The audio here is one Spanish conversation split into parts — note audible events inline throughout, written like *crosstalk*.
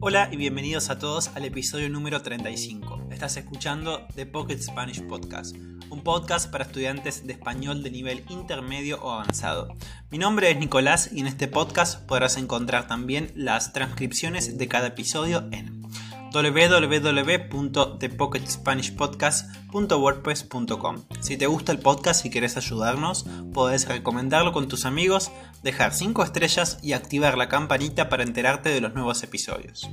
Hola y bienvenidos a todos al episodio número 35. Estás escuchando The Pocket Spanish Podcast, un podcast para estudiantes de español de nivel intermedio o avanzado. Mi nombre es Nicolás y en este podcast podrás encontrar también las transcripciones de cada episodio en www.thepocketspanishpodcast.wordpress.com. Si te gusta el podcast y quieres ayudarnos, puedes recomendarlo con tus amigos, dejar 5 estrellas y activar la campanita para enterarte de los nuevos episodios.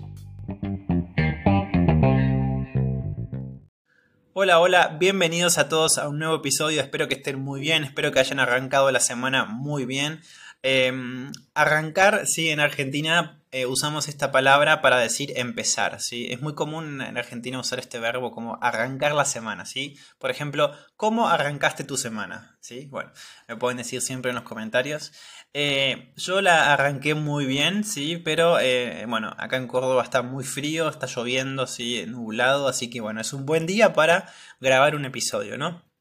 Hola, hola, bienvenidos a todos a un nuevo episodio, espero que estén muy bien, espero que hayan arrancado la semana muy bien. Em, arrancar, sí, en Argentina eh, usamos esta palabra para decir empezar, ¿sí? Es muy común en Argentina usar este verbo como arrancar la semana, ¿sí? Por ejemplo, ¿cómo arrancaste tu semana? ¿Sí? Bueno, me pueden decir siempre en los comentarios. Eh, yo la arranqué muy bien, ¿sí? Pero, eh, bueno, acá en Córdoba está muy frío, está lloviendo, ¿sí? Nublado, así que, bueno, es un buen día para grabar un episodio, ¿no?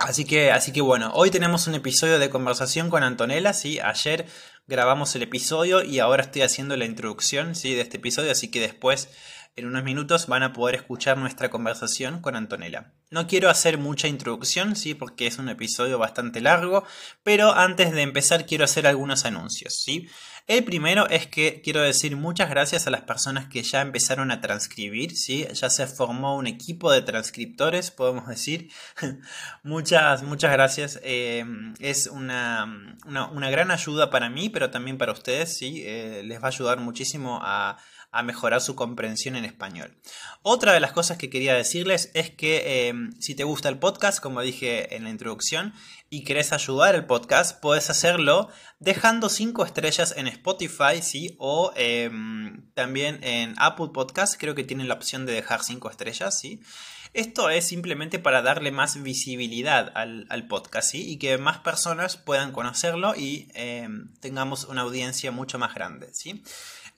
Así que, así que bueno, hoy tenemos un episodio de conversación con Antonella, ¿sí? Ayer grabamos el episodio y ahora estoy haciendo la introducción, ¿sí? De este episodio, así que después, en unos minutos, van a poder escuchar nuestra conversación con Antonella. No quiero hacer mucha introducción, ¿sí? Porque es un episodio bastante largo, pero antes de empezar quiero hacer algunos anuncios, ¿sí? El primero es que quiero decir muchas gracias a las personas que ya empezaron a transcribir, ¿sí? Ya se formó un equipo de transcriptores, podemos decir. *laughs* muchas, muchas gracias. Eh, es una, una, gran ayuda para mí, pero también para ustedes, ¿sí? Eh, les va a ayudar muchísimo a a mejorar su comprensión en español. Otra de las cosas que quería decirles es que em, si te gusta el podcast, como dije en la introducción, y querés ayudar el podcast, puedes hacerlo dejando 5 estrellas en Spotify, ¿sí? O em, también en Apple Podcast, creo que tienen la opción de dejar 5 estrellas, ¿sí? Esto es simplemente para darle más visibilidad al, podcast ¿sí? y que más personas puedan conocerlo y em, tengamos una audiencia mucho más grande. ¿sí?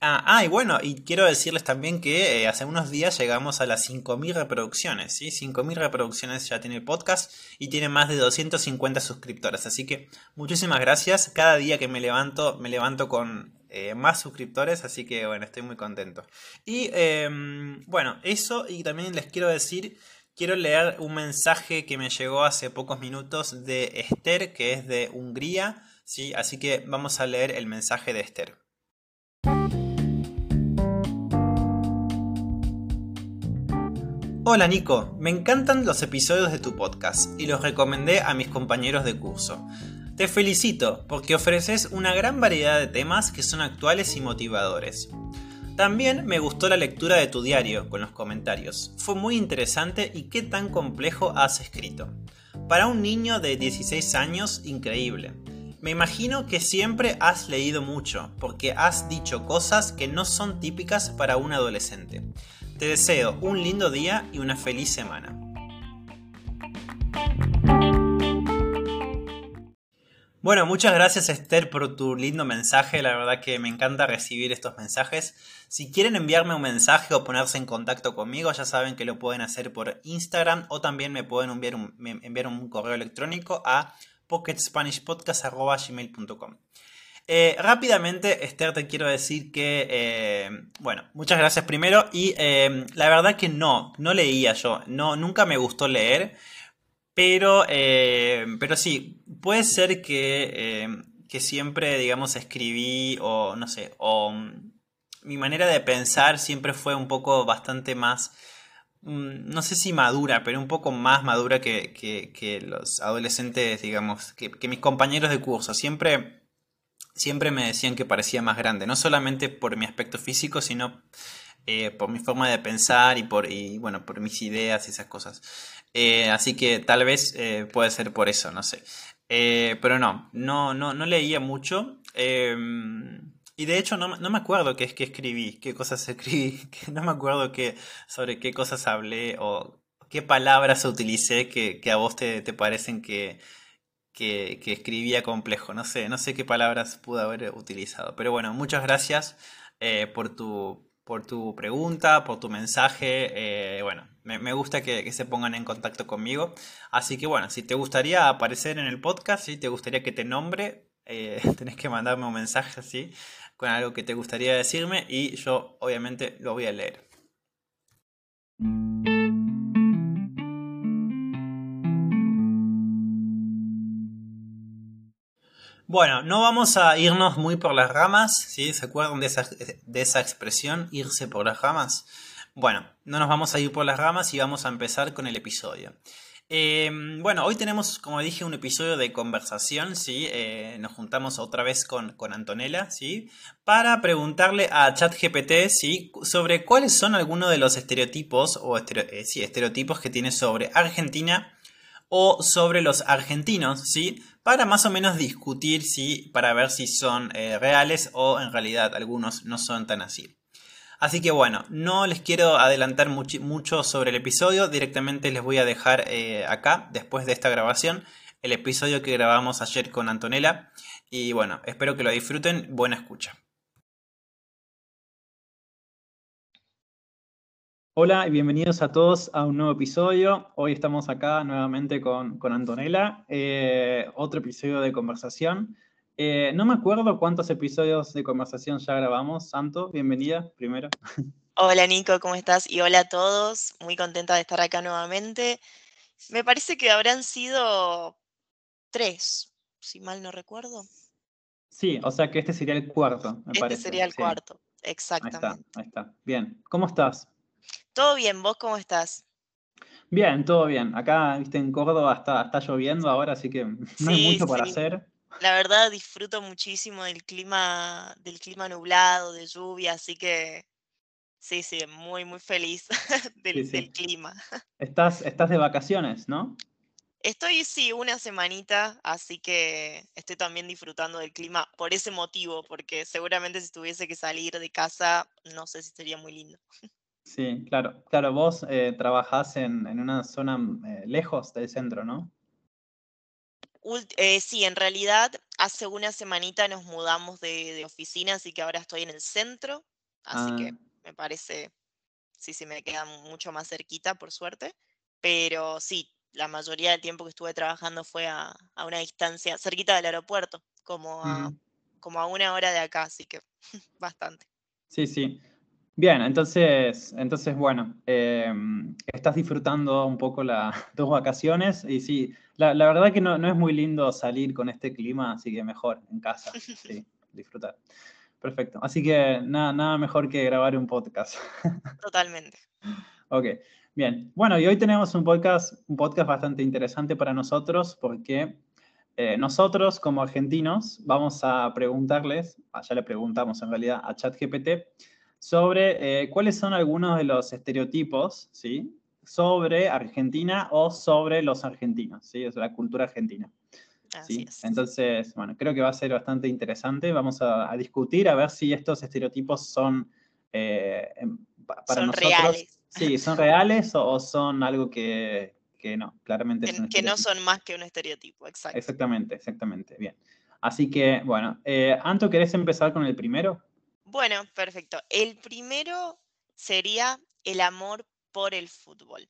Ah, ah, y bueno, y quiero decirles también que eh, hace unos días llegamos a las 5.000 reproducciones, ¿sí? 5.000 reproducciones ya tiene el podcast y tiene más de 250 suscriptores, así que muchísimas gracias. Cada día que me levanto, me levanto con eh, más suscriptores, así que bueno, estoy muy contento. Y em, bueno, eso y también les quiero decir, quiero leer un mensaje que me llegó hace pocos minutos de Esther, que es de Hungría, ¿sí? Así que vamos a leer el mensaje de Esther. Hola Nico, me encantan los episodios de tu podcast y los recomendé a mis compañeros de curso. Te felicito porque ofreces una gran variedad de temas que son actuales y motivadores. También me gustó la lectura de tu diario con los comentarios. Fue muy interesante y qué tan complejo has escrito. Para un niño de 16 años, increíble. Me imagino que siempre has leído mucho, porque has dicho cosas que no son típicas para un adolescente. Te deseo un lindo día y una feliz semana. Bueno, muchas gracias Esther por tu lindo mensaje, la verdad que me encanta recibir estos mensajes. Si quieren enviarme un mensaje o ponerse en contacto conmigo, ya saben que lo pueden hacer por Instagram o también me pueden enviar un, enviar un correo electrónico a pocketspanishpodcast.gmail.com. Eh, rápidamente, Esther, te quiero decir que, eh, bueno, muchas gracias primero y eh, la verdad que no, no leía yo, no, nunca me gustó leer, pero, pero sí, puede ser que, que siempre, digamos, escribí o no sé, o mi manera de pensar siempre fue un poco bastante más mm, no sé si madura, pero un poco más madura que, que, los adolescentes, digamos, que, mis compañeros de curso. Siempre siempre me decían que parecía más grande, no solamente por mi aspecto físico, sino eh, por mi forma de pensar y por, bueno, por mis ideas y esas cosas. Eh, así que tal vez eh, puede ser por eso, no sé. pero no, no, no, no leía mucho. Em, y de hecho no, me acuerdo qué es que escribí, qué cosas *laughs* escribí, no me acuerdo qué, sobre qué cosas hablé o qué palabras utilicé que, a vos te parecen que, que, escribía complejo. No sé, no sé qué palabras pude haber utilizado. Pero bueno, muchas gracias eh, por, tu, por tu pregunta, por tu mensaje. Eh, bueno, me, gusta que, se pongan en contacto conmigo. Así que bueno, si te gustaría aparecer en el podcast, si te gustaría que te nombre, eh, *laughs* tenés que mandarme un mensaje así con algo que te gustaría decirme y yo obviamente lo voy a leer. Bueno, no vamos a irnos muy por las ramas, ¿sí? ¿Se acuerdan de esa, de esa expresión, irse por las ramas? Bueno, no nos vamos a ir por las ramas y vamos a empezar con el episodio. Em, bueno, hoy tenemos, como dije, un episodio de conversación, ¿sí? Eh, nos juntamos otra vez con, con, Antonella, ¿sí? Para preguntarle a ChatGPT, ¿sí? Sobre cuáles son algunos de los estereotipos, o eh, estereotipos que tiene sobre Argentina o sobre los argentinos, ¿sí? Para más o menos discutir, ¿sí? Para ver si son eh, reales o en realidad algunos no son tan así. Así que bueno, no les quiero adelantar mucho sobre el episodio, directamente les voy a dejar eh, acá, después de esta grabación, el episodio que grabamos ayer con Antonella. Y bueno, espero que lo disfruten, buena escucha. Hola y bienvenidos a todos a un nuevo episodio. Hoy estamos acá nuevamente con, Antonella, eh, otro episodio de conversación. Eh, no me acuerdo cuántos episodios de conversación ya grabamos. Santo, bienvenida primero. Hola Nico, ¿cómo estás? Y hola a todos, muy contenta de estar acá nuevamente. Me parece que habrán sido tres, si mal no recuerdo. Sí, o sea que este sería el cuarto, me este sería el cuarto, exactamente. Ahí está, ahí está. Bien, ¿cómo estás? Todo bien, ¿vos cómo estás? Bien, todo bien. Acá, viste, en Córdoba está, está lloviendo ahora, así que *laughs* no hay mucho para hacer. La verdad disfruto muchísimo del clima, del clima nublado, de lluvia, así que sí, sí, muy, muy feliz *laughs* del, clima. Estás, estás de vacaciones, ¿no? Estoy, sí, una semanita, así que estoy también disfrutando del clima por ese motivo, porque seguramente si tuviese que salir de casa, no sé si sería muy lindo. Sí, claro. Claro, vos eh, trabajás en, una zona eh, lejos del centro, ¿no? Eh, sí, en realidad hace una semanita nos mudamos de, oficina, así que ahora estoy en el centro, así que ah. me parece, sí, sí, me queda mucho más cerquita, por suerte, pero sí, la mayoría del tiempo que estuve trabajando fue a, una distancia cerquita del aeropuerto, como como a una hora de acá, así que *laughs* bastante. Sí, sí. Bien, entonces, entonces bueno, em, estás disfrutando un poco las *laughs* tus vacaciones y sí, la, verdad que no, es muy lindo salir con este clima, así que mejor en casa, *laughs* sí, disfrutar. Perfecto, así que nada, nada mejor que grabar un podcast. *laughs* Totalmente. ok, bien. Bueno, y hoy tenemos un podcast, un podcast bastante interesante para nosotros porque eh, nosotros como argentinos vamos a preguntarles, ah, ya le preguntamos en realidad a ChatGPT, sobre eh, cuáles son algunos de los estereotipos, ¿sí? Sobre Argentina o sobre los argentinos, ¿sí? Es la cultura argentina. ¿sí? Entonces, bueno, creo que va a ser bastante interesante. Vamos a, discutir a ver si estos estereotipos son eh, em, para son reales. Sí, son reales o, son algo que, no, claramente que, que no son más que un estereotipo, exacto. Exactamente, exactamente, bien. Así que, bueno, eh, Anto, ¿querés empezar con el primero? Bueno, perfecto. El primero sería el amor por el fútbol.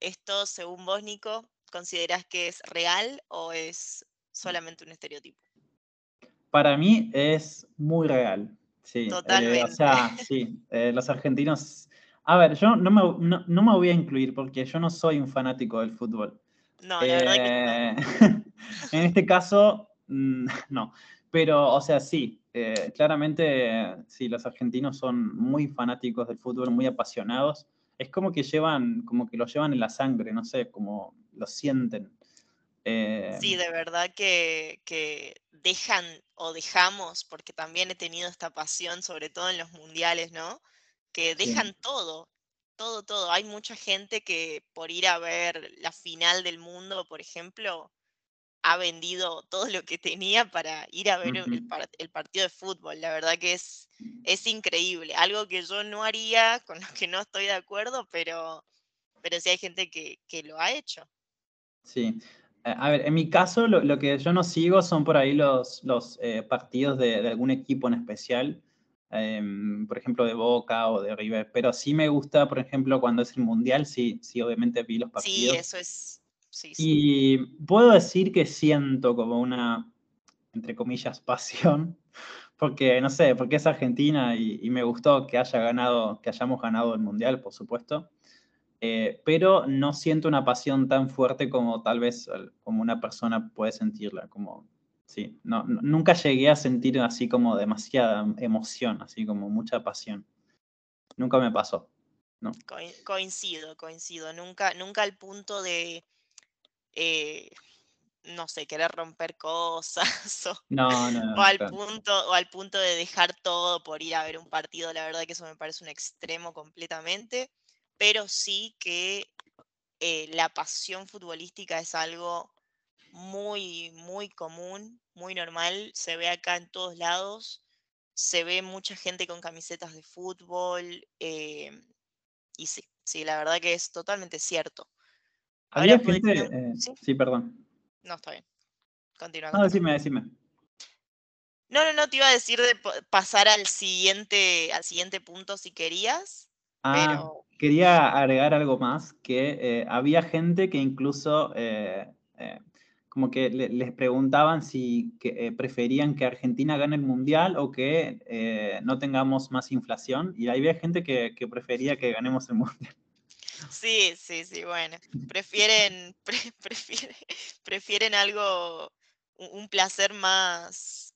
¿Esto, según vos, Nico, considerás que es real o es solamente un estereotipo? Para mí es muy real. Sí. Totalmente. Eh, o sea, sí, eh, los argentinos. A ver, yo no me, no, me, voy a incluir porque yo no soy un fanático del fútbol. No, la verdad que no. *laughs* en este caso, mm, *laughs* no. Pero, o sea, sí, eh, claramente, sí, los argentinos son muy fanáticos del fútbol, muy apasionados. Es como que llevan, como que lo llevan en la sangre, no sé, como lo sienten. Eh, sí, de verdad que, que, dejan o dejamos, porque también he tenido esta pasión, sobre todo en los mundiales, ¿no? Que dejan todo, todo, todo. Hay mucha gente que por ir a ver la final del mundo, por ejemplo, ha vendido todo lo que tenía para ir a ver el, partido de fútbol. La verdad que es, es increíble. Algo que yo no haría, con lo que no estoy de acuerdo, pero, pero sí hay gente que, lo ha hecho. Sí. Eh, a ver, en mi caso, lo, que yo no sigo son por ahí los, los eh, partidos de, algún equipo en especial, em, por ejemplo, de Boca o de River, pero sí me gusta, por ejemplo, cuando es el Mundial, sí, sí, obviamente vi los partidos. Sí, eso es, y puedo decir que siento como una, entre comillas, pasión, *laughs* porque, no sé, porque es Argentina y, me gustó que haya ganado, que hayamos ganado el Mundial, por supuesto, eh, pero no siento una pasión tan fuerte como tal vez como una persona puede sentirla, como, sí, no, nunca llegué a sentir así como demasiada emoción, así como mucha pasión. Nunca me pasó. ¿no? coincido, coincido. Nunca, nunca al punto de, eh, no sé, querer romper cosas *laughs* o, no, no, al punto, o al punto de dejar todo por ir a ver un partido. La verdad que eso me parece un extremo completamente, pero sí que eh, la pasión futbolística es algo muy, muy común, muy normal, se ve acá en todos lados, se ve mucha gente con camisetas de fútbol, eh, y sí, sí, la verdad que es totalmente cierto. Había gente. Eh, ¿Sí? perdón. No, está bien. Continúa. No, decime, decime. No, no, no, te iba a decir de pasar al siguiente, al siguiente punto si querías. Ah, quería agregar algo más, que eh, había gente que incluso eh, como que les preguntaban si preferían que Argentina gane el Mundial o que no tengamos más inflación, y había gente que, que prefería que ganemos el Mundial. *laughs* Sí, sí, sí, bueno. Prefieren, *laughs* prefieren, algo, un placer más,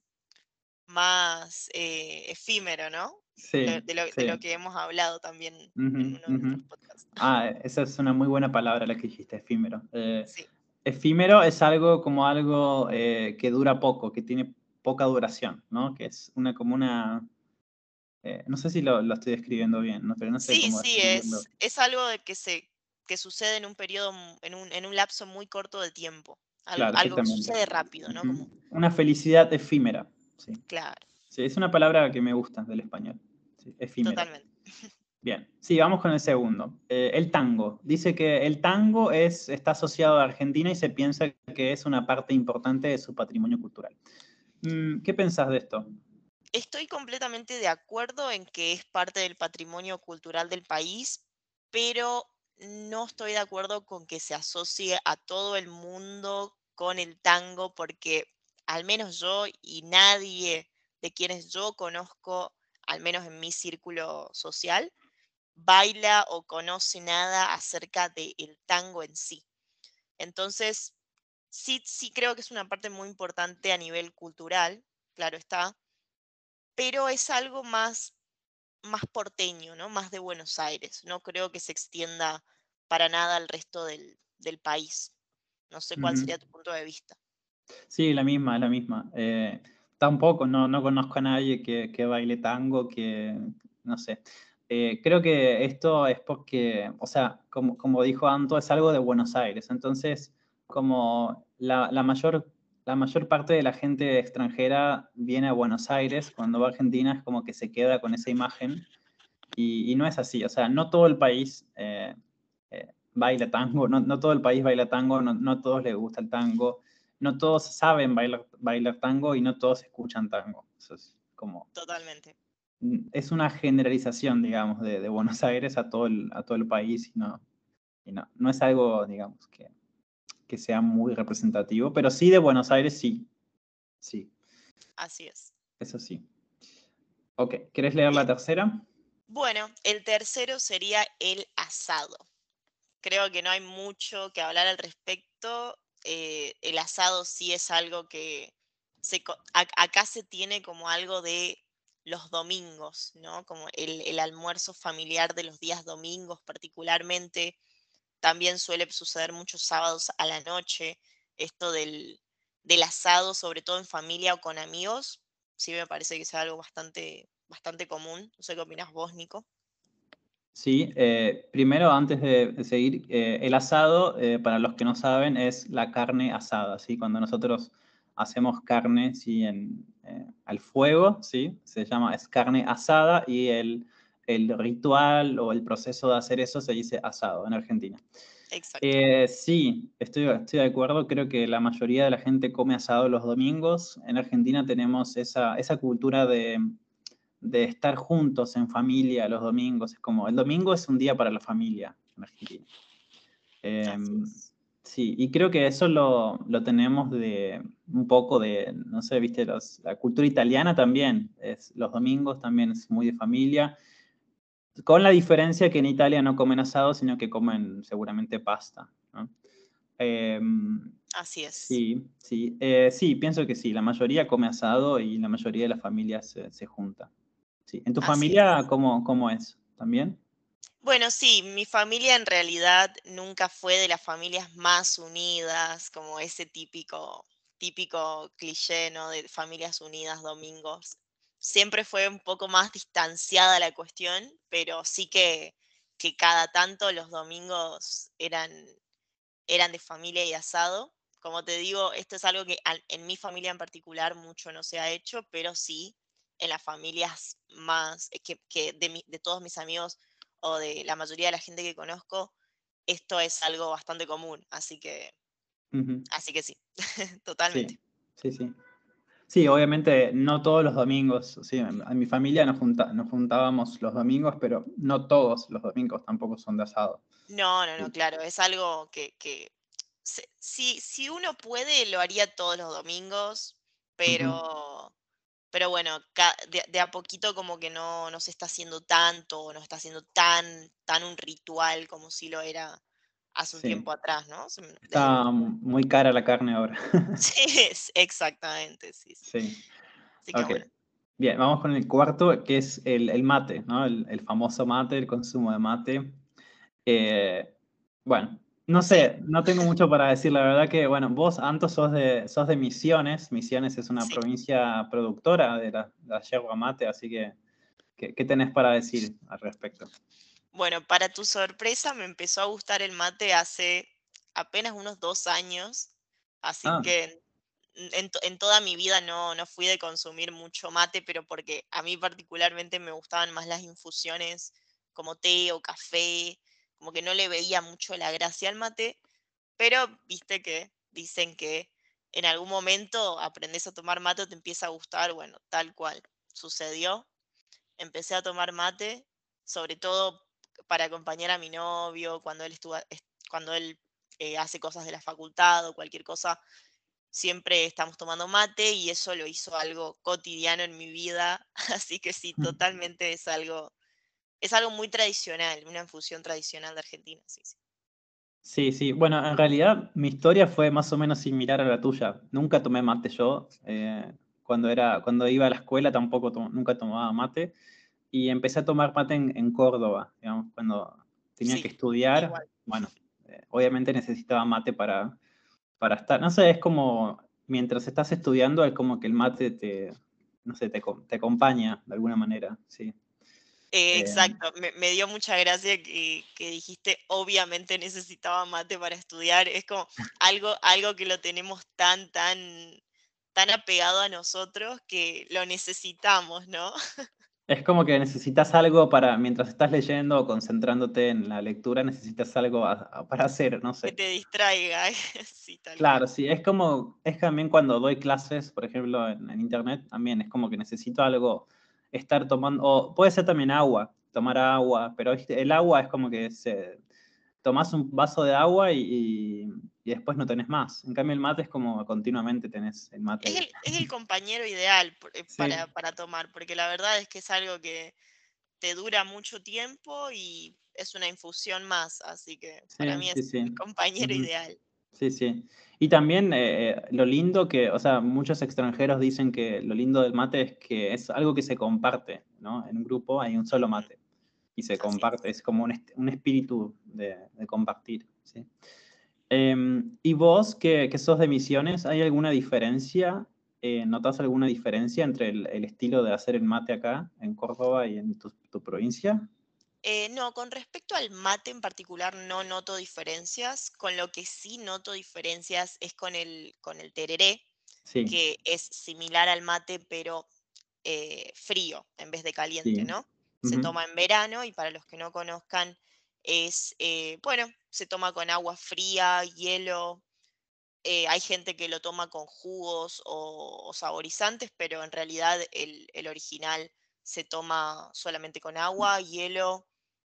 más eh, efímero, ¿no? Sí, de, lo, que hemos hablado también en uno de podcasts. Ah, esa es una muy buena palabra la que dijiste, efímero. Eh, sí. Efímero es algo como algo eh, que dura poco, que tiene poca duración, ¿no? Que es una como una eh, no sé si lo, estoy describiendo bien, ¿no? pero no sé sí, sí, es, es algo de que, se, que sucede en un periodo, en un, en un lapso muy corto de tiempo. Algo, que sucede rápido, ¿no? Una felicidad efímera. Sí. Claro. Sí, es una palabra que me gusta del español. Sí, efímera. Totalmente. *laughs* Bien, sí, vamos con el segundo. Eh, el tango. Dice que el tango es, está asociado a Argentina y se piensa que es una parte importante de su patrimonio cultural. Mm, ¿Qué pensás de esto? Estoy completamente de acuerdo en que es parte del patrimonio cultural del país, pero no estoy de acuerdo con que se asocie a todo el mundo con el tango, porque al menos yo y nadie de quienes yo conozco, al menos en mi círculo social, baila o conoce nada acerca del tango en sí. Entonces, sí, sí creo que es una parte muy importante a nivel cultural, claro está, pero es algo más, más porteño, ¿no? Más de Buenos Aires. No creo que se extienda para nada al resto del, país. No sé cuál sería tu punto de vista. Sí, la misma, la misma. Eh, tampoco, no, no conozco a nadie que, baile tango, que, no sé. Eh, creo que esto es porque, o sea, como, como, dijo Anto, es algo de Buenos Aires. Entonces, como la, la mayor la mayor parte de la gente extranjera viene a Buenos Aires, cuando va a Argentina es como que se queda con esa imagen y, no es así, o sea, no todo el país eh, eh, baila tango, no, todo el país baila tango, no, no todos les gusta el tango, no todos saben bailar, bailar tango y no todos escuchan tango. Eso es como... Totalmente. Es una generalización, digamos, de, Buenos Aires a todo el, a todo el país y no, y no, no es algo, digamos, que, que sea muy representativo, pero sí de Buenos Aires sí. Sí. Así es. Eso sí. Ok, ¿quieres leer la tercera? Bueno, el tercero sería el asado. Creo que no hay mucho que hablar al respecto. Eh, el asado sí es algo que se, acá se tiene como algo de los domingos, ¿no? Como el, el almuerzo familiar de los días domingos particularmente también suele suceder muchos sábados a la noche, esto del, asado, sobre todo en familia o con amigos, sí me parece que es algo bastante, bastante común. No sé qué opinas vos, Nico. Sí, eh, primero, antes de seguir, eh, el asado, eh, para los que no saben, es la carne asada, ¿sí? Cuando nosotros hacemos carne, ¿sí? En, al fuego, ¿sí? Se llama, es carne asada y el el ritual o el proceso de hacer eso se dice asado en Argentina. Exacto. Eh, sí, estoy, estoy de acuerdo. Creo que la mayoría de la gente come asado los domingos. En Argentina tenemos esa, esa cultura de, de, estar juntos en familia los domingos. Es como, el domingo es un día para la familia en Argentina. Em, Sí, y creo que eso lo, tenemos de un poco de, no sé, viste, la cultura italiana también, es, los domingos también es muy de familia, con la diferencia que en Italia no comen asado, sino que comen seguramente pasta. Em, Así es. Sí, sí, eh, sí, pienso que sí, la mayoría come asado y la mayoría de las familias se, junta. Sí. ¿En tu familia ¿cómo, cómo es? ¿También? Bueno, sí, mi familia en realidad nunca fue de las familias más unidas, como ese típico, típico cliché, ¿no? De familias unidas domingos. Siempre fue un poco más distanciada la cuestión, pero sí que, que cada tanto los domingos eran, eran de familia y asado. Como te digo, esto es algo que en mi familia en particular mucho no se ha hecho, pero sí en las familias más, eh, que, que de, de todos mis amigos o de la mayoría de la gente que conozco, esto es algo bastante común, así que, así que sí, *laughs* totalmente. Sí, sí, sí. Obviamente no todos los domingos, sí, en mi familia nos, nos juntábamos los domingos, pero no todos los domingos tampoco son de asado. No, no, no, claro, es algo que, que si, si uno puede, lo haría todos los domingos, pero pero bueno, de, a poquito como que no, no se está haciendo tanto, no está haciendo tan, tan un ritual como si lo era hace un tiempo atrás, ¿no? Está muy cara la carne ahora. *laughs* sí, *laughs* exactamente, sí. Sí. Bien, vamos con el cuarto, que es el, mate, ¿no? El, famoso mate, el consumo de mate. Eh, bueno, no sé, no tengo mucho para decir. La verdad que, bueno, vos, Anto, sos de, sos de Misiones. Misiones es una provincia productora de la, la yerba mate, así que, ¿qué, tenés para decir al respecto? Bueno, para tu sorpresa, me empezó a gustar el mate hace apenas unos dos años, así ah. que en, toda mi vida no, no fui de consumir mucho mate, pero porque a mí particularmente me gustaban más las infusiones como té o café como que no le veía mucho la gracia al mate, pero viste que dicen que en algún momento aprendes a tomar mate o te empieza a gustar, bueno, tal cual sucedió. Empecé a tomar mate, sobre todo para acompañar a mi novio cuando él, estuvo, cuando él eh, hace cosas de la facultad o cualquier cosa, siempre estamos tomando mate y eso lo hizo algo cotidiano en mi vida, *laughs* así que sí, totalmente es algo es algo muy tradicional, una infusión tradicional de Argentina, sí, sí. Sí, sí. Bueno, en realidad mi historia fue más o menos similar a la tuya. Nunca tomé mate yo. Eh, cuando, era, cuando iba a la escuela tampoco nunca tomaba mate. Y empecé a tomar mate en, Córdoba, digamos, cuando tenía que estudiar. Bueno, eh, obviamente necesitaba mate para, para estar. No sé, es como mientras estás estudiando, es como que el mate te, no sé, te, te acompaña de alguna manera, sí. Eh, exacto, me, dio mucha gracia que, dijiste, obviamente necesitaba mate para estudiar, es como algo, algo que lo tenemos tan, tan, tan apegado a nosotros que lo necesitamos, ¿no? *laughs* Es como que necesitas algo para, mientras estás leyendo o concentrándote en la lectura, necesitas algo para hacer, no sé. Que te distraiga. *laughs* claro, sí, es como, es también cuando doy clases, por ejemplo, en, en internet, también es como que necesito algo estar tomando, o puede ser también agua, tomar agua, pero el agua es como que se, tomás un vaso de agua y, después no tenés más. En cambio el mate es como continuamente tenés el mate. Es el, compañero ideal eh, para, tomar, porque la verdad es que es algo que te dura mucho tiempo y es una infusión más, así que para mí es el compañero ideal. Sí, sí. Y también eh, eh, lo lindo que, o sea, muchos extranjeros dicen que lo lindo del mate es que es algo que se comparte, ¿no? En un grupo hay un solo mate y se comparte, es. como un, espíritu de, compartir, ¿sí? Em, ¿Y vos, que, sos de Misiones, hay alguna diferencia? Eh, ¿Notas alguna diferencia entre el, estilo de hacer el mate acá, en Córdoba y en tu, tu provincia? Eh, no, con respecto al mate en particular no noto diferencias. Con lo que sí noto diferencias es con el, con el tereré, que es similar al mate, pero eh, frío en vez de caliente, ¿no? Se toma en verano y para los que no conozcan es, eh, bueno, se toma con agua fría, hielo. hay gente que lo toma con jugos o, saborizantes, pero en realidad el original se toma solamente con agua, hielo,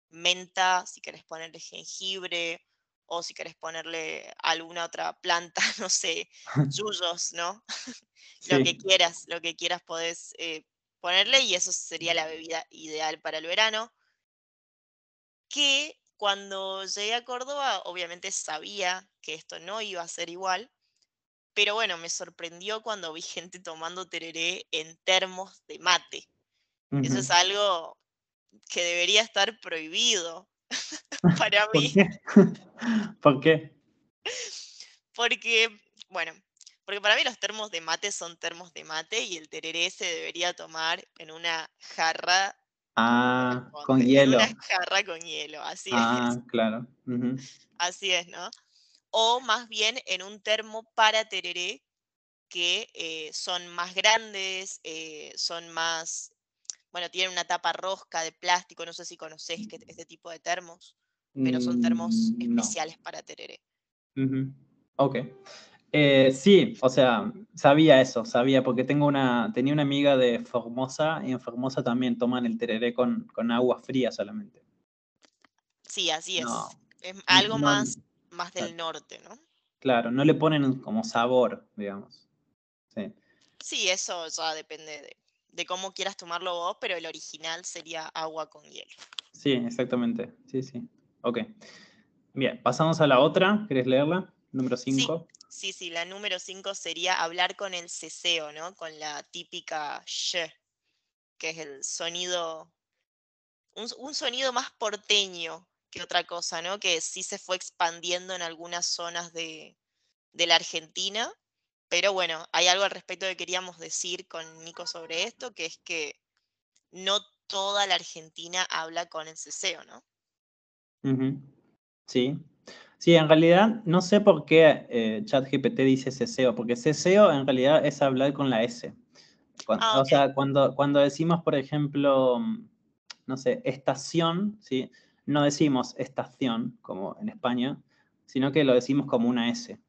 menta, si querés ponerle jengibre o si querés ponerle alguna otra planta, *laughs* no sé, *laughs* yuyos, ¿no? *laughs* lo que quieras, lo que quieras podés eh, ponerle y eso sería la bebida ideal para el verano. Que cuando llegué a Córdoba, obviamente sabía que esto no iba a ser igual, pero bueno, me sorprendió cuando vi *laughs* gente tomando tereré en termos de mate. Eso es algo que debería estar prohibido *laughs* para mí. *laughs* ¿Por qué? Porque, bueno, porque para mí los termos de mate son termos de mate y el tereré se debería tomar en una jarra. Ah, con, hielo. Una jarra con hielo, así ah, claro. Así es, ¿no? O más bien en un termo para tereré que eh, son más grandes, eh, son más bueno, tienen una tapa rosca de plástico, no sé si conoces este tipo de termos, pero son termos mm, especiales para tereré. Ok. Eh, sí, o sea, sabía eso, sabía, porque tengo una, tenía una amiga de Formosa y en Formosa también toman el tereré con, agua fría solamente. Sí, así es. es algo más, más del norte, ¿no? Claro, no le ponen como sabor, digamos. Sí. Sí, eso ya depende de, de cómo quieras tomarlo vos, pero el original sería agua con hielo. Sí, exactamente. Sí, sí. Ok. Bien, pasamos a la otra. ¿Querés leerla? Número 5. Sí, sí, la número 5 sería hablar con el ceseo, ¿no? Con la típica sh, que es el sonido, un, sonido más porteño que otra cosa, ¿no? Que sí se fue expandiendo en algunas zonas de, de la Argentina pero bueno, hay algo al respecto que queríamos decir con Nico sobre esto, que es que no toda la Argentina habla con el ceseo, ¿no? Sí. Sí, en realidad no sé por qué eh, ChatGPT dice ceseo, porque ceseo en realidad es hablar con la S. Ah, o sea, cuando, cuando decimos, por ejemplo, no sé, estación, ¿sí? no decimos estación, como en España, sino que lo decimos como una S.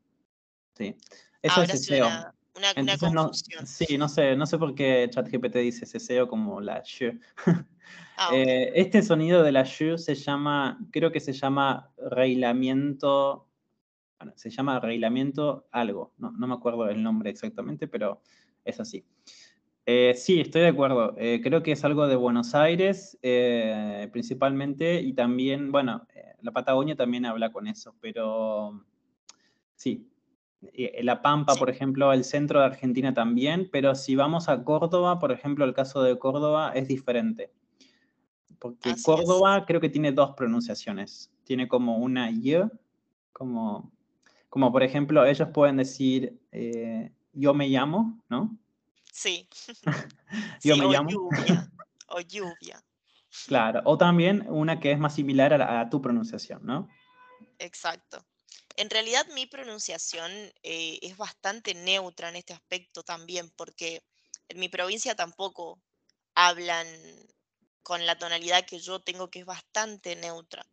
¿sí? Eso es SEO. Una, confusión. sí, no sé, no sé por qué ChatGPT dice SEO como la sh. *laughs* Ah, eh, este sonido de la sh se llama, creo que se llama reilamiento, bueno, se llama reilamiento algo, no, me acuerdo el nombre exactamente, pero es así. Eh, sí, estoy de acuerdo. Eh, creo que es algo de Buenos Aires, principalmente, y también, bueno, la Patagonia también habla con eso, pero sí, la Pampa, por ejemplo, el centro de Argentina también, pero si vamos a Córdoba, por ejemplo, el caso de Córdoba es diferente. Porque Córdoba creo que tiene dos pronunciaciones. Tiene como una Y, como, como por ejemplo, ellos pueden decir eh, yo me llamo, ¿no? Sí. *laughs* yo me llamo. Lluvia. *laughs* O lluvia. Claro, o también una que es más similar a tu pronunciación, ¿no? Exacto. En realidad mi pronunciación eh, es bastante neutra en este aspecto también, porque en mi provincia tampoco hablan con la tonalidad que yo tengo, que es bastante neutra.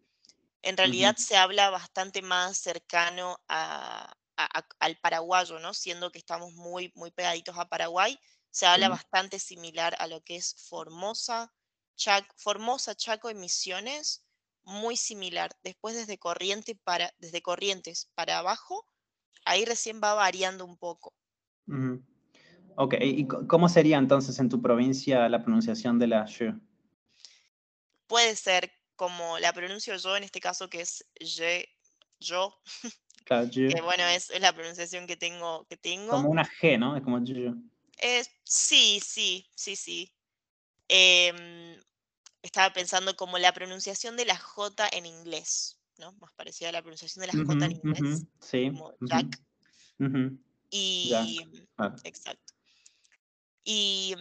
En realidad se habla bastante más cercano al paraguayo, ¿no? Siendo que estamos muy, muy pegaditos a Paraguay, se habla bastante similar a lo que es Formosa, Formosa, Chaco y Misiones muy similar. Después desde, corriente para, desde Corrientes para abajo, ahí recién va variando un poco. Ok, ¿y cómo sería entonces en tu provincia la pronunciación de la sh? Puede ser como la pronuncio yo, en este caso que es ye, yo. Claro, *laughs* que bueno, es, la pronunciación que tengo, que tengo. Como una G, ¿no? Es como yo. sí, sí, sí, sí. Em, estaba pensando como la pronunciación de la J en inglés, ¿no? Más parecida a la pronunciación de la J en inglés. sí. Como Jack. Y. Ah. Exacto. Y.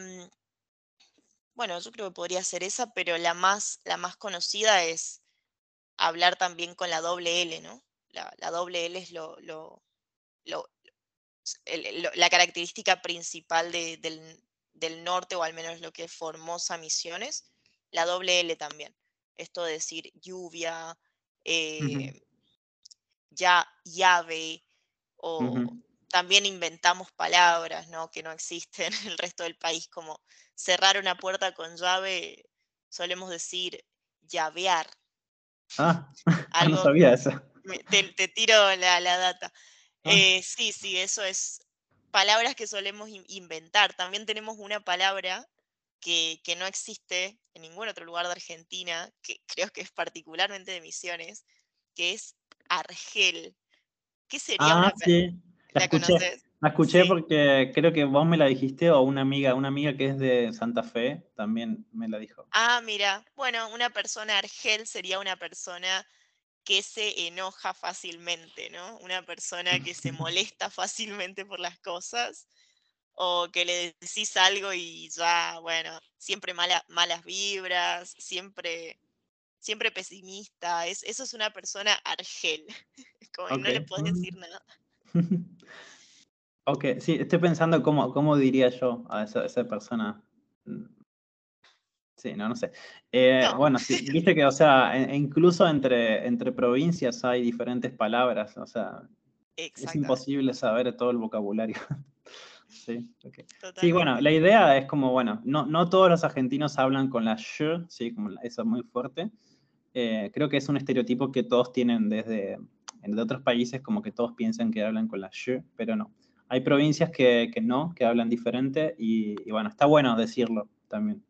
Bueno, yo creo que podría ser esa, pero la más, la más conocida es hablar también con la doble L, ¿no? La, doble L es lo, lo, la característica principal del, del, norte, o al menos lo que es Formosa Misiones, la doble L también. Esto de decir lluvia, eh, ya, llave, o también inventamos palabras ¿no? que no existen *laughs* en el resto del país, como cerrar una puerta con llave, solemos decir llavear. Ah, *laughs* *laughs* no sabía eso. Te, tiro la, data. Ah. Eh, sí, sí, eso es palabras que solemos inventar. También tenemos una palabra que, que, no existe en ningún otro lugar de Argentina, que creo que es particularmente de Misiones, que es Argel. ¿Qué sería ah, una sí. La, escuché, La escuché porque creo que vos me la dijiste o una amiga, una amiga que es de Santa Fe también me la dijo. Ah, mira, bueno, una persona argel sería una persona que se enoja fácilmente, ¿no? Una persona que se *laughs* molesta fácilmente por las cosas o que le decís algo y ya, bueno, siempre malas vibras, siempre siempre pesimista, es, eso es una persona argel, *laughs* como no le puedes decir nada. *laughs* ok, sí, estoy pensando cómo, cómo diría yo a esa, esa persona. Sí, no, no sé. Eh, bueno, sí, *laughs* viste que, o sea, e, e incluso entre, entre provincias hay diferentes palabras, o sea, es imposible saber todo el vocabulario. *laughs* sí, okay. sí, bueno, la idea es como, bueno, no, no todos los argentinos hablan con la sh, sí, como eso es muy fuerte. Eh, creo que es un estereotipo que todos tienen desde en otros países, como que todos piensan que hablan con la sh, pero no. Hay provincias que, que no, que hablan diferente y, bueno, está bueno decirlo también.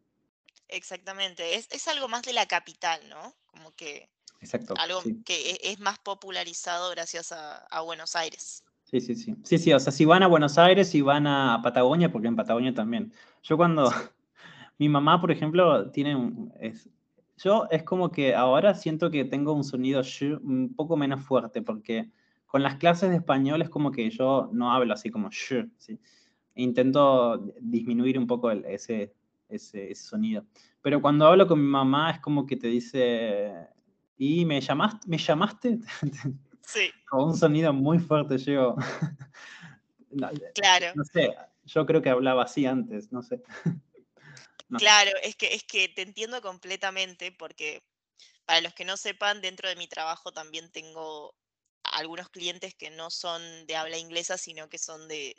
Exactamente, es, es, algo más de la capital, ¿no? Como que Exacto, algo que e, es, más popularizado gracias a, a, Buenos Aires. Sí, sí, sí. Sí, sí, o sea, si van a Buenos Aires y van a Patagonia, porque en Patagonia también. Yo cuando, *laughs* mi mamá, por ejemplo, tiene un, es, yo es como que ahora siento que tengo un sonido un poco menos fuerte, porque con las clases de español es como que yo no hablo así como sh, ¿sí? Intento disminuir un poco ese, ese, sonido. Pero cuando hablo con mi mamá es como que te dice, ¿y me llamaste? ¿Me llamaste? *laughs* Sí. con un sonido muy fuerte yo. *laughs* claro. No sé, yo creo que hablaba así antes, no sé. Claro, es que, es que te entiendo completamente porque para los que no sepan, dentro de mi trabajo también tengo algunos clientes que no son de habla inglesa, sino que son de,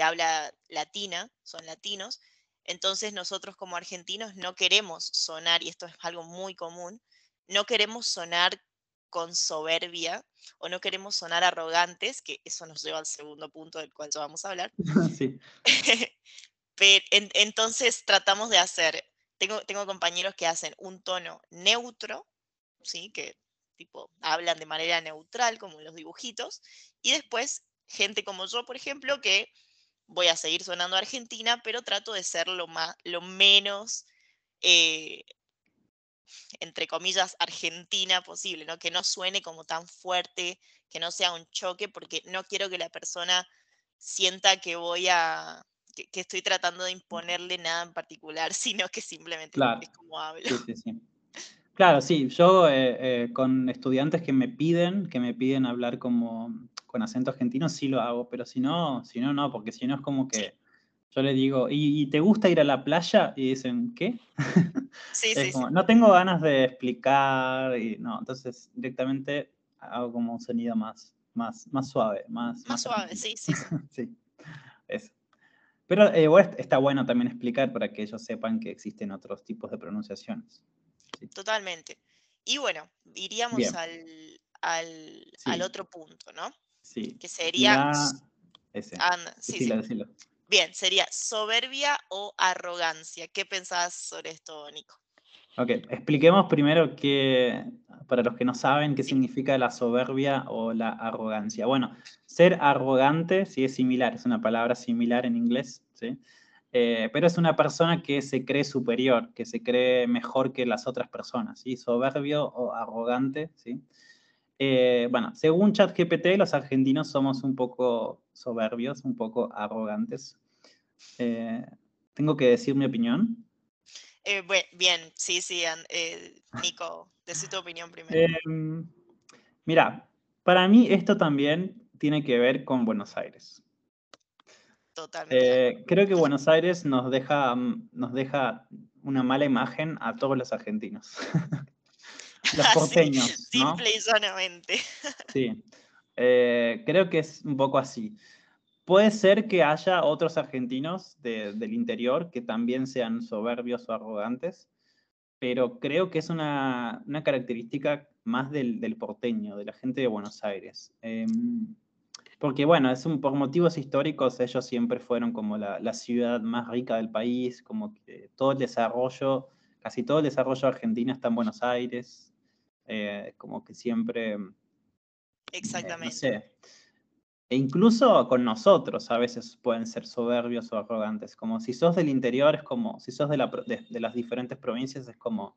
habla latina, son latinos. Entonces nosotros como argentinos no queremos sonar, y esto es algo muy común, no queremos sonar con soberbia o no queremos sonar arrogantes, que eso nos lleva al segundo punto del cual ya vamos a hablar. *laughs* Sí. *laughs* entonces tratamos de hacer, tengo, tengo compañeros que hacen un tono neutro, ¿sí? que tipo hablan de manera neutral, como en los dibujitos, y después gente como yo, por ejemplo, que voy a seguir sonando argentina, pero trato de ser lo, más, lo menos, eh, entre comillas, argentina posible, ¿no? que no suene como tan fuerte, que no sea un choque, porque no quiero que la persona sienta que voy a, que, estoy tratando de imponerle nada en particular, *laughs* sino que simplemente es como hablo. Sí, sí, *laughs* Claro, sí, yo eh, eh, con estudiantes que me piden, que me piden hablar como con acento argentino, sí lo hago, pero si no, si no, no, porque si no es como que yo le digo, ¿y, te gusta ir a la playa? Y dicen, ¿qué? *laughs* Sí, sí, No tengo ganas de explicar, y no, entonces directamente hago como un sonido más, más, más suave. Más, más, suave, sí, sí. sí, eso. Pero eh, está bueno también explicar para que ellos sepan que existen otros tipos de pronunciaciones. Totalmente. Y bueno, iríamos al, otro punto, ¿no? Sí. Que sería... Ese. sí, Bien, sería soberbia o arrogancia. ¿Qué pensás sobre esto, Nico? Ok, expliquemos primero que, para los que no saben, qué significa la soberbia o la arrogancia. Bueno, ser arrogante sí es similar, es una palabra similar en inglés, ¿sí? Eh, pero es una persona que se cree superior, que se cree mejor que las otras personas, ¿sí? Soberbio o arrogante, ¿sí? Eh, bueno, según ChatGPT, los argentinos somos un poco soberbios, un poco arrogantes. Eh, ¿Tengo que decir mi opinión? Eh, bien, sí, sí, eh, Nico, decí tu opinión primero. Em, mira, para mí esto también tiene que ver con Buenos Aires. Totalmente. Eh, creo que Buenos Aires nos deja, mm, nos deja una mala imagen a todos los argentinos. *laughs* los *laughs* porteños. simple y llanamente. sí, creo que es un poco así. Puede ser que haya otros argentinos del interior que también sean soberbios o arrogantes, pero creo que es una, característica más del, porteño, de la gente de Buenos Aires. Em, porque bueno, es un, por motivos históricos ellos siempre fueron como la, ciudad más rica del país, como que todo el desarrollo, casi todo el desarrollo de Argentina está en Buenos Aires, eh, como que siempre... Eh, Exactamente. E incluso con nosotros a veces pueden ser soberbios o arrogantes. Como si sos del interior, es como, si sos de, las diferentes provincias, es como,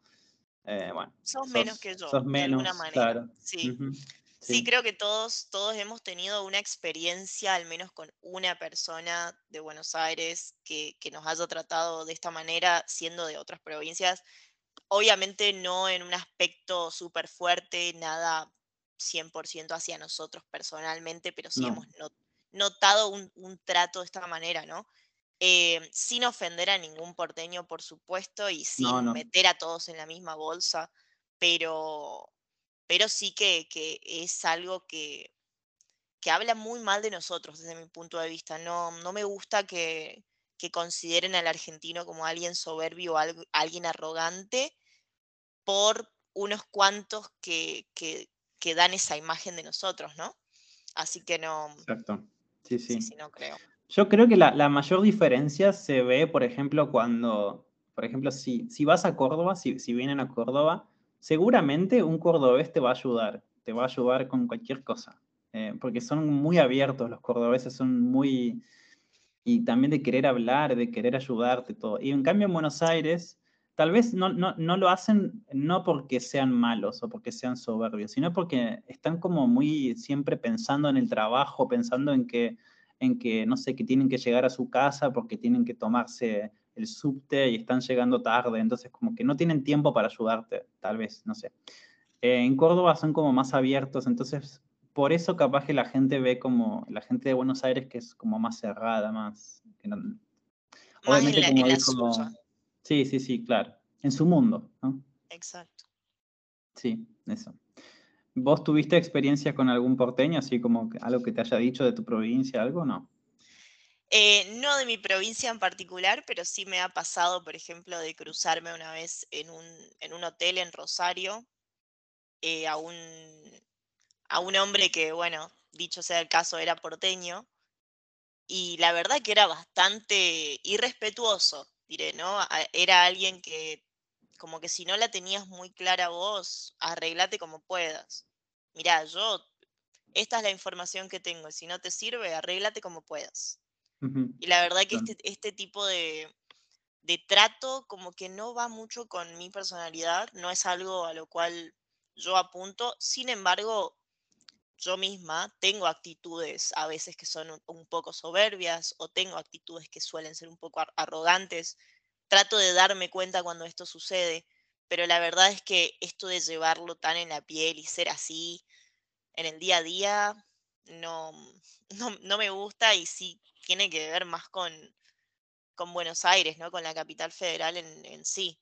eh, bueno. Sos, menos que yo, sos menos, de alguna manera. Sí. sí. creo que todos, todos hemos tenido una experiencia, al menos con una persona de Buenos Aires, que, que nos haya tratado de esta manera, siendo de otras provincias. Obviamente no en un aspecto súper fuerte, nada 100% hacia nosotros personalmente, pero sí hemos notado un, trato de esta manera, ¿no? Eh, sin ofender a ningún porteño, por supuesto, y sin meter a todos en la misma bolsa, pero, pero sí que, es algo que, que, habla muy mal de nosotros desde mi punto de vista. No, no me gusta que, consideren al argentino como alguien soberbio o alguien arrogante por unos cuantos que, que dan esa imagen de nosotros, ¿no? Así que no. Exacto. Sí, sí. Sí, no creo. Yo creo que la, mayor diferencia se ve, por ejemplo, cuando, por ejemplo, si, si vas a Córdoba, si, si vienen a Córdoba, seguramente un cordobés te va a ayudar, te va a ayudar con cualquier cosa, eh, porque son muy abiertos los cordobeses, son muy, y también de querer hablar, de querer ayudarte, todo. Y en cambio en Buenos Aires, tal vez no, no, lo hacen no porque sean malos o porque sean soberbios, sino porque están como muy siempre pensando en el trabajo, pensando en que, en que, no sé, que tienen que llegar a su casa porque tienen que tomarse el subte y están llegando tarde, entonces como que no tienen tiempo para ayudarte, tal vez, no sé. Eh, en Córdoba son como más abiertos, entonces por eso capaz que la gente ve como, la gente de Buenos Aires que es como más cerrada, más... obviamente como Sí, sí, sí, claro. En su mundo, ¿no? Exacto. Sí, eso. ¿Vos tuviste experiencia con algún porteño, así como algo que te haya dicho de tu provincia, algo no? Eh, no de mi provincia en particular, pero sí me ha pasado, por ejemplo, de cruzarme una vez en un, en un hotel en Rosario eh, a, un, a un hombre que, bueno, dicho sea el caso, era porteño, y la verdad que era bastante irrespetuoso ¿no? Era alguien que, como que si no la tenías muy clara vos, arreglate como puedas. Mirá, yo, esta es la información que tengo, si no te sirve, arréglate como puedas. Y la verdad que este, este tipo de, de trato como que no va mucho con mi personalidad, no es algo a lo cual yo apunto, sin embargo, yo misma tengo actitudes a veces que son un, poco soberbias o tengo actitudes que suelen ser un poco arrogantes. Trato de darme cuenta cuando esto sucede, pero la verdad es que esto de llevarlo tan en la piel y ser así en el día a día no, *laughs* no, me gusta y sí tiene que ver más con, con Buenos Aires, ¿no? con la capital federal en, sí.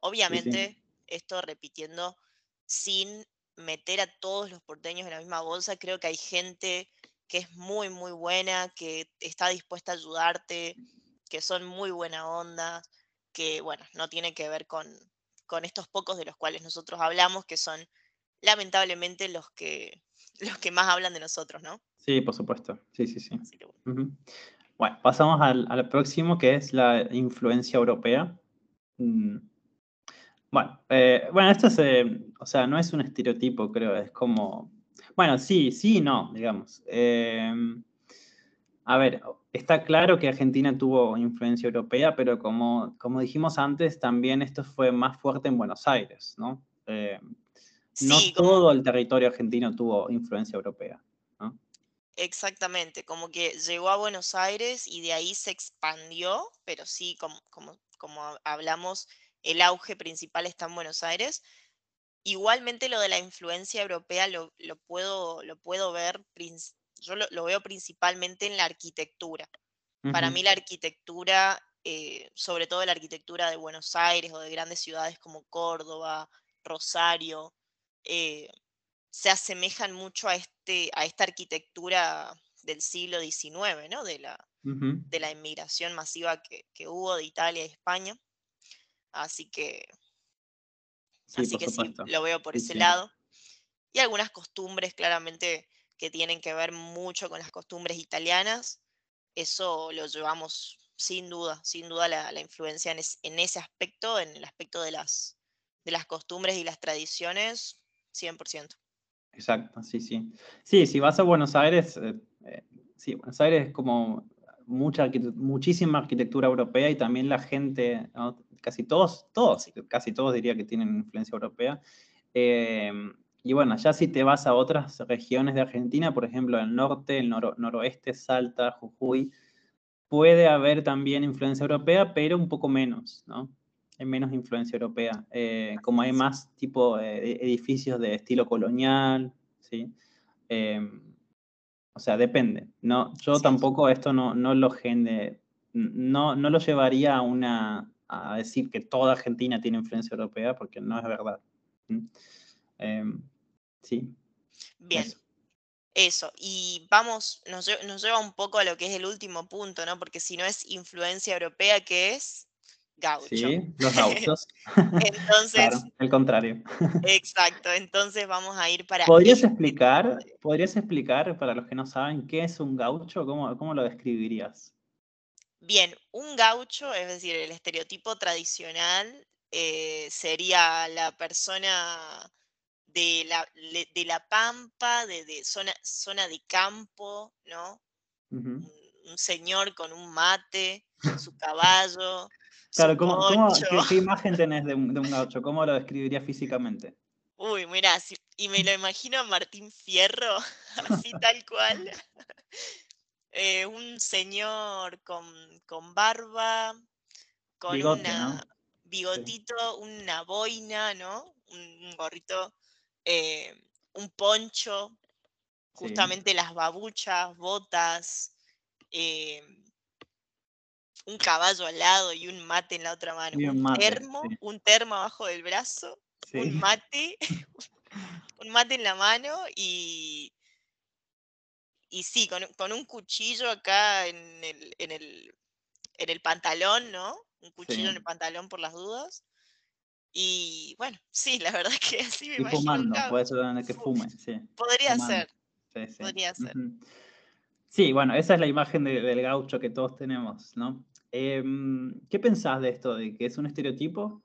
Obviamente, esto repitiendo sin meter a todos los porteños en la misma bolsa. Creo que hay gente que es muy, muy buena, que está dispuesta a ayudarte, que son muy buena onda, que, bueno, no tiene que ver con, con estos pocos de los cuales nosotros hablamos, que son lamentablemente los que, *laughs* los que más hablan de nosotros, ¿no? Sí, por supuesto. Sí, sí, sí. bueno. pasamos al, al, próximo, que es la influencia europea. Mm, bueno, eh, bueno, esto es, eh, o sea, no es un estereotipo, creo, es como, bueno, sí, sí, no, digamos. Em, a ver, está claro que Argentina tuvo influencia europea, pero como, como dijimos antes, también esto fue más fuerte en Buenos Aires, ¿no? Eh, no todo el territorio argentino tuvo influencia europea. ¿no? Exactamente, como que llegó a Buenos Aires y de ahí se expandió, pero sí, como, como, como hablamos, el auge principal está en Buenos Aires. Igualmente lo de la influencia europea lo, puedo, lo puedo ver, yo lo, veo principalmente en la arquitectura. Para mí la arquitectura, eh, sobre todo la arquitectura de Buenos Aires o de grandes ciudades como Córdoba, Rosario, eh, se asemejan mucho a, este, a esta arquitectura del siglo XIX, ¿no? de, la, de la inmigración masiva que, que, hubo de Italia y España. Así que, así que sí, lo veo por ese lado. y algunas costumbres claramente que tienen que ver mucho con las costumbres italianas. Eso lo llevamos sin duda, sin duda la, influencia en, ese aspecto, en el aspecto de las, de las costumbres y las tradiciones, 100%. Exacto, sí, sí. Sí, si vas a Buenos Aires, eh, eh, sí, Buenos Aires es como mucha, muchísima arquitectura europea y también la gente, casi todos, todos, casi todos diría que tienen influencia europea. Eh, y bueno, ya si te vas a otras regiones de Argentina, por ejemplo, el norte, el noroeste, Salta, Jujuy, puede haber también influencia europea, pero un poco menos, ¿no? Hay menos influencia europea. Eh, como hay más tipo eh, edificios de estilo colonial, ¿sí? Em, o sea, depende. No, yo tampoco esto no, no lo gene, no, no lo llevaría a una a decir que toda Argentina tiene influencia europea, porque no es verdad. Em, sí. Bien. Eso. Y vamos, nos, lleva un poco a lo que es el último punto, ¿no? Porque si no es influencia europea, ¿qué es? Gaucho. Sí, *laughs* los gauchos. entonces. Claro, el contrario. exacto. Entonces vamos a ir para. ¿Podrías explicar, podrías explicar para los que no saben qué es un gaucho? ¿Cómo, cómo lo describirías? Bien, un gaucho, es decir, el estereotipo tradicional, eh, sería la persona de la, de la pampa, de, zona, zona de campo, ¿no? Un, señor con un mate, su *laughs* caballo. Claro, qué, *laughs* imagen tenés de un, gaucho? ¿Cómo lo describirías físicamente? Uy, mira, y me lo imagino a Martín Fierro, *laughs* así tal cual. Eh, un señor con, barba, con un bigotito, una boina, ¿no? Un, gorrito, eh, un poncho, justamente las babuchas, botas, eh, un caballo al lado y un mate en la otra mano. un, termo, un termo abajo del brazo, un mate, *laughs* un mate en la mano y, y sí, con, un cuchillo acá en el, en el, en el pantalón, ¿no? Un cuchillo en el pantalón por las dudas. Y bueno, sí, la verdad es *laughs* que así me y imagino. Fumando, puede ser que fume, sí. Podría ser. Podría ser. Sí, bueno, esa es la imagen del gaucho que todos tenemos, ¿no? Em, ¿Qué pensás de esto? ¿De que es un estereotipo?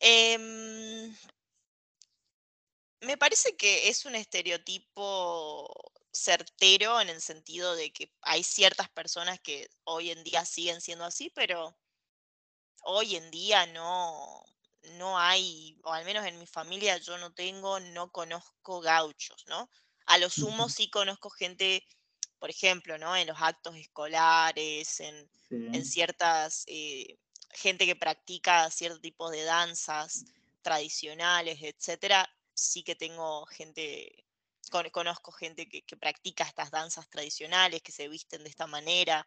Em, me parece que es un estereotipo certero en el sentido de que hay ciertas personas que hoy en día siguen siendo así, pero hoy en día no, no hay, o al menos en mi familia yo no tengo, no conozco gauchos, ¿no? A lo sumo sí conozco gente, por ejemplo, ¿no? En los actos escolares, en, ciertas, eh, gente que practica cierto tipo de danzas tradicionales, etcétera, sí que tengo gente conozco gente que, practica estas danzas tradicionales, que se visten de esta manera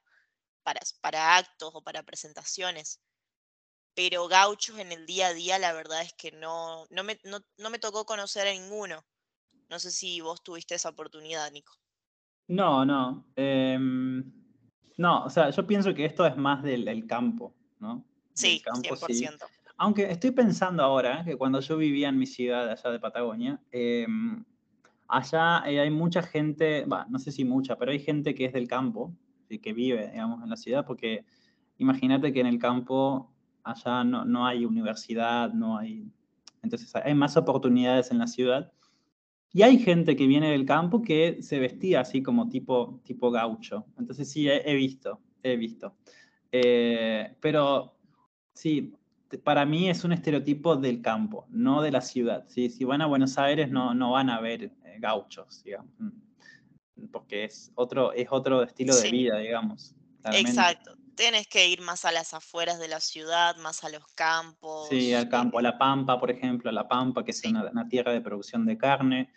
para, para actos o para presentaciones. Pero gauchos en el día a día, la verdad es que no, no, me, no, me tocó conocer a ninguno. No sé si vos tuviste esa oportunidad, Nico. No, no. Em, no, o sea, yo pienso que esto es más del, campo, ¿no? Sí, 100%. Aunque estoy pensando ahora que cuando yo vivía en mi ciudad allá de Patagonia, em, Allá eh, hay mucha gente, no sé si mucha, pero hay gente que es del campo, que vive, digamos, en la ciudad, porque imagínate que en el campo allá no, no hay universidad, no hay... Entonces hay más oportunidades en la ciudad. Y hay gente que viene del campo que se vestía así como tipo, tipo gaucho. Entonces sí, he, visto, he visto. Eh, pero sí, para mí es un estereotipo del campo, no de la ciudad. Si van a Buenos Aires no, no van a ver eh, gauchos, digamos, mm, porque es otro, es otro estilo de vida, digamos. Exacto. Tienes que ir más a las afueras de la ciudad, más a los campos. Sí, al campo, a La Pampa, por ejemplo, La Pampa, que es una, tierra de producción de carne.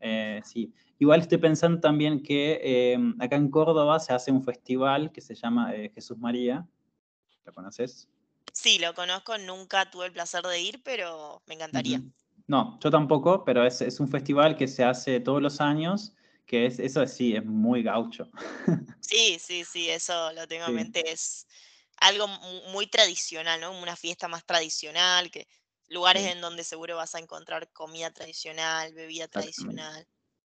Eh, sí. Igual estoy pensando también que eh, acá en Córdoba se hace un festival que se llama Jesús María. ¿Lo conoces? Sí, lo conozco, nunca tuve el placer de ir, pero me encantaría. No, yo tampoco, pero es, un festival que se hace todos los años, que es, eso sí, es muy gaucho. *laughs* Sí, sí, sí, eso lo tengo en mente, es algo muy tradicional, ¿no? Una fiesta más tradicional, que lugares en donde seguro vas a encontrar comida tradicional, bebida tradicional.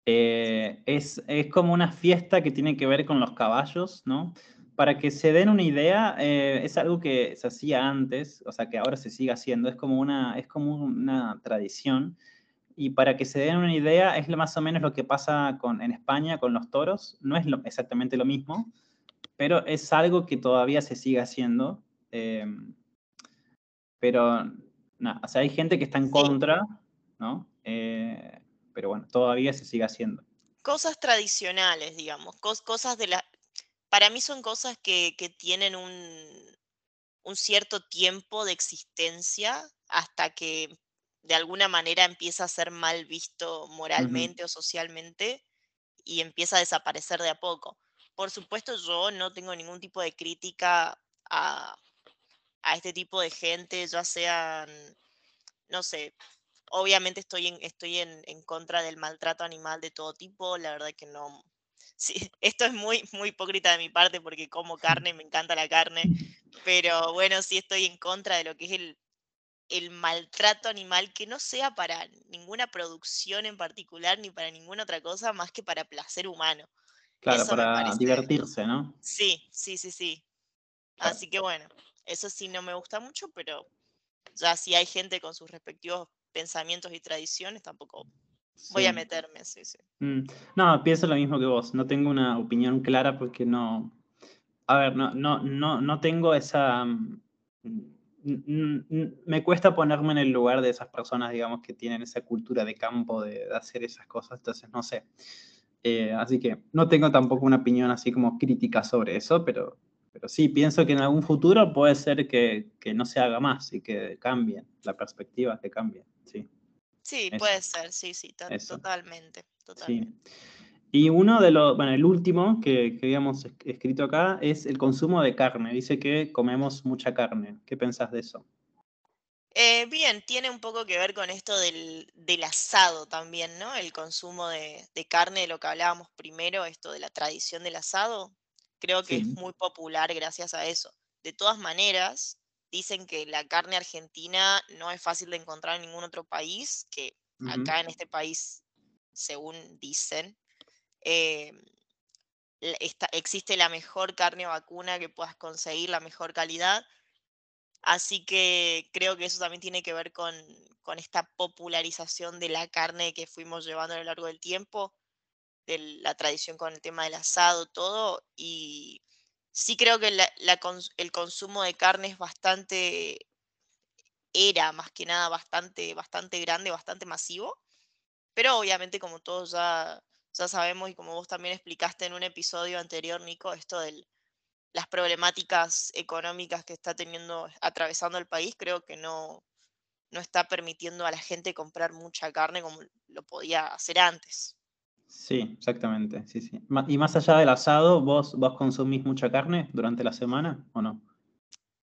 Eh, es, es, como una fiesta que tiene que ver con los caballos, ¿no? Para que se den una idea, eh, es algo que se hacía antes, o sea, que ahora se sigue haciendo, es como una, es como una tradición. Y para que se den una idea, es más o menos lo que pasa con, en España con los toros. No es exactamente lo mismo, pero es algo que todavía se sigue haciendo. Em, pero, no, o sea, hay gente que está en contra, ¿no? Eh, pero bueno, todavía se sigue haciendo. Cosas tradicionales, digamos, cosas de la... Para mí son cosas que, tienen un, un cierto tiempo de existencia hasta que de alguna manera empieza a ser mal visto moralmente o socialmente y empieza a desaparecer de a poco. Por supuesto, yo no tengo ningún tipo de crítica a, a este tipo de gente, ya sean, no sé, Obviamente estoy en, estoy en, en, contra del maltrato animal de todo tipo, la verdad que no... Sí, *laughs* esto es muy, muy hipócrita de mi parte porque como carne, me encanta la carne, pero bueno, sí estoy en contra de lo que es el, el maltrato animal que no sea para ninguna producción en particular ni para ninguna otra cosa más que para placer humano. Claro, para divertirse, ¿no? Sí, sí, sí, sí. Así que bueno, eso sí no me gusta mucho, pero ya si hay gente con sus respectivos pensamientos y tradiciones, tampoco voy a meterme, sí, sí. Mm, no, pienso lo mismo que vos. No tengo una opinión clara porque no. A ver, no, no, no, no tengo esa. Me cuesta ponerme en el lugar de esas personas, digamos, que tienen esa cultura de campo de, hacer esas cosas, entonces no sé. Eh, así que no tengo tampoco una opinión así como crítica sobre eso, pero, pero sí, pienso que en algún futuro puede ser que, que no se haga más y que cambien la perspectiva, que cambie sí. Sí, puede ser, sí, sí, totalmente, totalmente. Y uno de los, bueno, el último que, que, habíamos escrito acá es el consumo de carne. Dice que comemos mucha carne. ¿Qué pensás de eso? Eh, bien, tiene un poco que ver con esto del, del asado también, ¿no? El consumo de, de, carne, de lo que hablábamos primero, esto de la tradición del asado. Creo que es muy popular gracias a eso. De todas maneras, dicen que la carne argentina no es fácil de encontrar en ningún otro país, que acá en este país, según dicen, eh, existe la mejor carne vacuna que puedas conseguir, la mejor calidad. Así que creo que eso también tiene que ver con, con esta popularización de la carne que fuimos llevando a lo largo del tiempo, de la tradición con el tema del asado, todo, y sí creo que el consumo de carne bastante, era más que nada bastante, bastante grande, bastante masivo, pero obviamente como todos ya, ya sabemos y como vos también explicaste en un episodio anterior, Nico, esto de las problemáticas económicas que está teniendo, atravesando el país, creo que no, no está permitiendo a la gente comprar mucha carne como lo podía hacer antes. Sí, exactamente, sí, sí. Y más allá del asado, ¿vos, ¿vos consumís mucha carne durante la semana o no?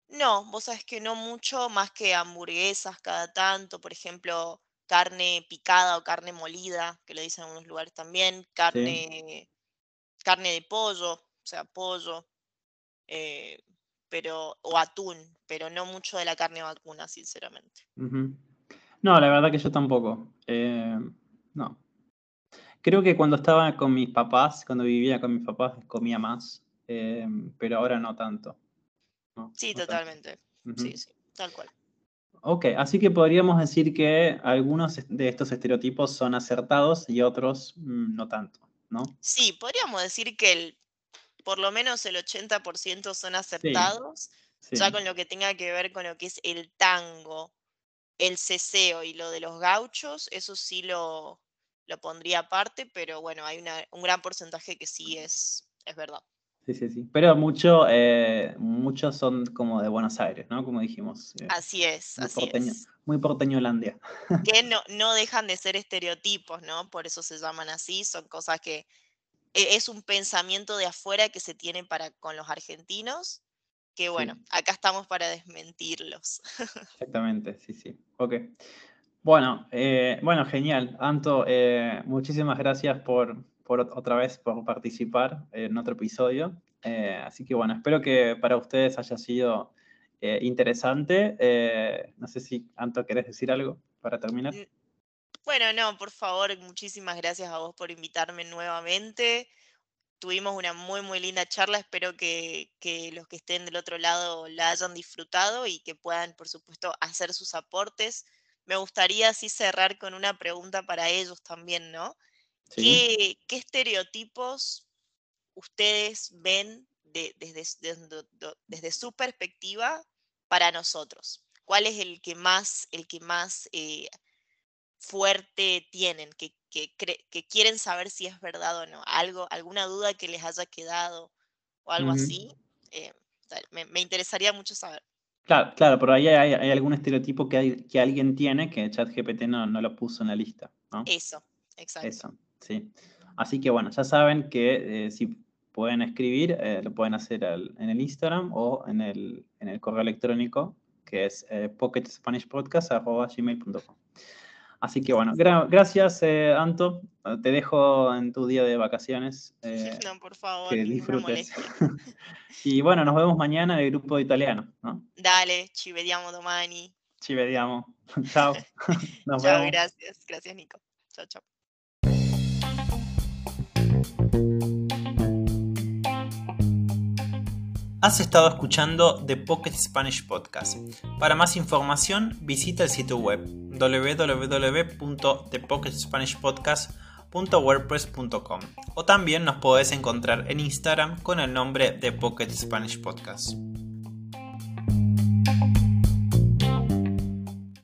No, vos sabés que no mucho, más que hamburguesas cada tanto, por ejemplo, carne picada o carne molida, que le dicen en algunos lugares también, carne, carne de pollo, o sea, pollo, eh, pero, o atún, pero no mucho de la carne vacuna, sinceramente. No, la verdad que yo tampoco. Eh, no, Creo que cuando estaba con mis papás, cuando vivía con mis papás, comía más, eh, pero ahora no tanto. sí, totalmente. Sí, sí, tal cual. Ok, así que podríamos decir que algunos de estos estereotipos son acertados y otros mm, no tanto, ¿no? Sí, podríamos decir que el, por lo menos el 80% son acertados, ya con lo que tenga que ver con lo que es el tango, el ceseo y lo de los gauchos, eso sí lo, lo pondría aparte, pero bueno, hay un gran porcentaje que sí es, es verdad. Sí, sí, sí. Pero mucho, eh, muchos son como de Buenos Aires, ¿no? Como dijimos. Eh, así es, muy así porteño, es. Muy porteñolandia. *laughs* Que no, no dejan de ser estereotipos, ¿no? Por eso se llaman así, son cosas que e, es un pensamiento de afuera que se tiene para con los argentinos, que bueno, acá estamos para desmentirlos. *laughs* Exactamente, sí, sí. Ok. Bueno, eh, bueno, genial. Anto, eh, muchísimas gracias por, por, otra vez por participar en otro episodio. Eh, así que bueno, espero que para ustedes haya sido eh, interesante. Eh, no sé si, Anto, ¿querés decir algo para terminar? Bueno, no, por favor, muchísimas gracias a vos por invitarme nuevamente. Tuvimos una muy, muy linda charla. Espero que, que, los que estén del otro lado la hayan disfrutado y que puedan, por supuesto, hacer sus aportes. Me gustaría así cerrar con una pregunta para ellos también, ¿no? ¿Qué, ¿Qué, estereotipos ustedes ven desde, desde, su perspectiva para nosotros? ¿Cuál es el que más, el que más eh, fuerte tienen, que, que, quieren saber si es verdad o no? ¿Algo, ¿Alguna duda que les haya quedado o algo así? Eh, me, interesaría mucho saber. Claro, claro, pero ahí hay, algún estereotipo que, hay, que alguien tiene que ChatGPT no, no lo puso en la lista. ¿no? Eso, exacto. Eso, sí. Así que bueno, ya saben que eh, si pueden escribir, eh, lo pueden hacer en el Instagram o en el, en el correo electrónico que es eh, pocketspanishpodcast.gmail.com. Así que bueno, gracias eh, Anto. Te dejo en tu día de vacaciones. Eh, no, por favor. Que disfrutes. *laughs* y bueno, nos vemos mañana en el grupo de italiano. ¿no? Dale, ci vediamo domani. Ci vediamo. *laughs* chao. *laughs* Chao, gracias. Gracias, Nico. Chao, chao. Has estado escuchando The Pocket Spanish Podcast. Para más información, visita el sitio web www.thepocketspanishpodcast.wordpress.com o también nos podés encontrar en Instagram con el nombre de Pocket Spanish Podcast.